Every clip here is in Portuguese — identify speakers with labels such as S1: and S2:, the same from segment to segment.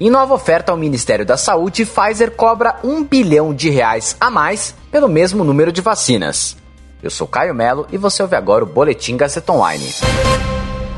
S1: Em nova oferta ao Ministério da Saúde, Pfizer cobra um bilhão de reais a mais pelo mesmo número de vacinas. Eu sou Caio Melo e você ouve agora o Boletim Gazeta Online.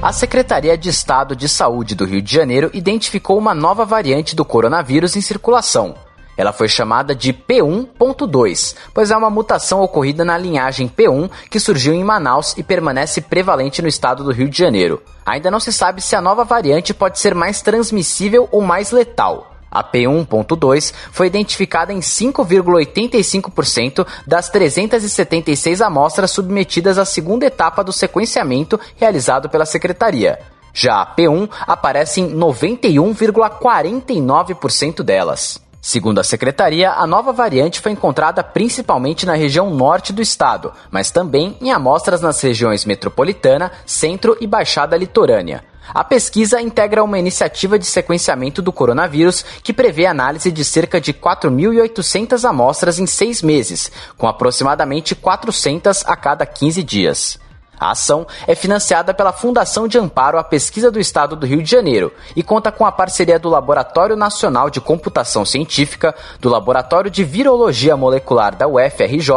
S1: A Secretaria de Estado de Saúde do Rio de Janeiro identificou uma nova variante do coronavírus em circulação. Ela foi chamada de P1.2, pois é uma mutação ocorrida na linhagem P1 que surgiu em Manaus e permanece prevalente no estado do Rio de Janeiro. Ainda não se sabe se a nova variante pode ser mais transmissível ou mais letal. A P1.2 foi identificada em 5,85% das 376 amostras submetidas à segunda etapa do sequenciamento realizado pela Secretaria. Já a P1 aparece em 91,49% delas. Segundo a secretaria, a nova variante foi encontrada principalmente na região norte do estado, mas também em amostras nas regiões metropolitana, centro e baixada litorânea. A pesquisa integra uma iniciativa de sequenciamento do coronavírus que prevê análise de cerca de 4.800 amostras em seis meses, com aproximadamente 400 a cada 15 dias. A ação é financiada pela Fundação de Amparo à Pesquisa do Estado do Rio de Janeiro e conta com a parceria do Laboratório Nacional de Computação Científica, do Laboratório de Virologia Molecular da UFRJ,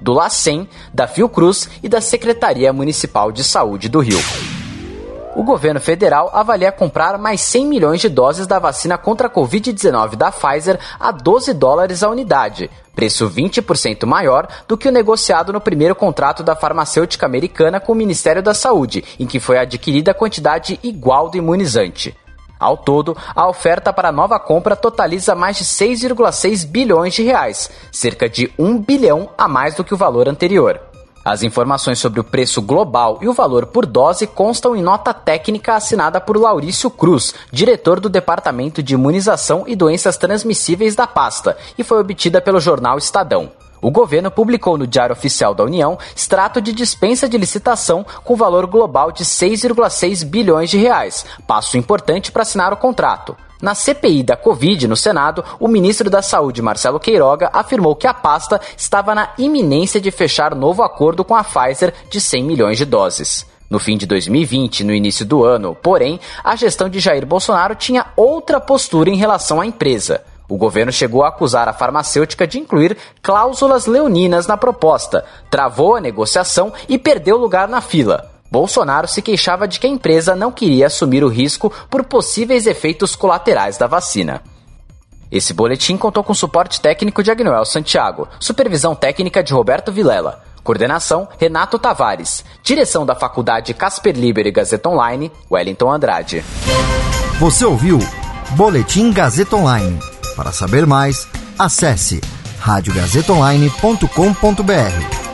S1: do LACEN, da Fiocruz e da Secretaria Municipal de Saúde do Rio o governo federal avalia comprar mais 100 milhões de doses da vacina contra a Covid-19 da Pfizer a 12 dólares a unidade, preço 20% maior do que o negociado no primeiro contrato da farmacêutica americana com o Ministério da Saúde, em que foi adquirida a quantidade igual do imunizante. Ao todo, a oferta para a nova compra totaliza mais de 6,6 bilhões de reais, cerca de 1 bilhão a mais do que o valor anterior. As informações sobre o preço global e o valor por dose constam em nota técnica assinada por Laurício Cruz, diretor do Departamento de Imunização e Doenças Transmissíveis da pasta, e foi obtida pelo jornal Estadão. O governo publicou no Diário Oficial da União extrato de dispensa de licitação com valor global de 6,6 bilhões de reais, passo importante para assinar o contrato. Na CPI da Covid no Senado, o ministro da Saúde, Marcelo Queiroga, afirmou que a pasta estava na iminência de fechar novo acordo com a Pfizer de 100 milhões de doses. No fim de 2020, no início do ano, porém, a gestão de Jair Bolsonaro tinha outra postura em relação à empresa. O governo chegou a acusar a farmacêutica de incluir cláusulas leoninas na proposta, travou a negociação e perdeu lugar na fila. Bolsonaro se queixava de que a empresa não queria assumir o risco por possíveis efeitos colaterais da vacina. Esse boletim contou com suporte técnico de Agnoel Santiago, supervisão técnica de Roberto Vilela, coordenação Renato Tavares, direção da Faculdade Casper Liber e Gazeta Online, Wellington Andrade.
S2: Você ouviu Boletim Gazeta Online. Para saber mais, acesse radiogazetaonline.com.br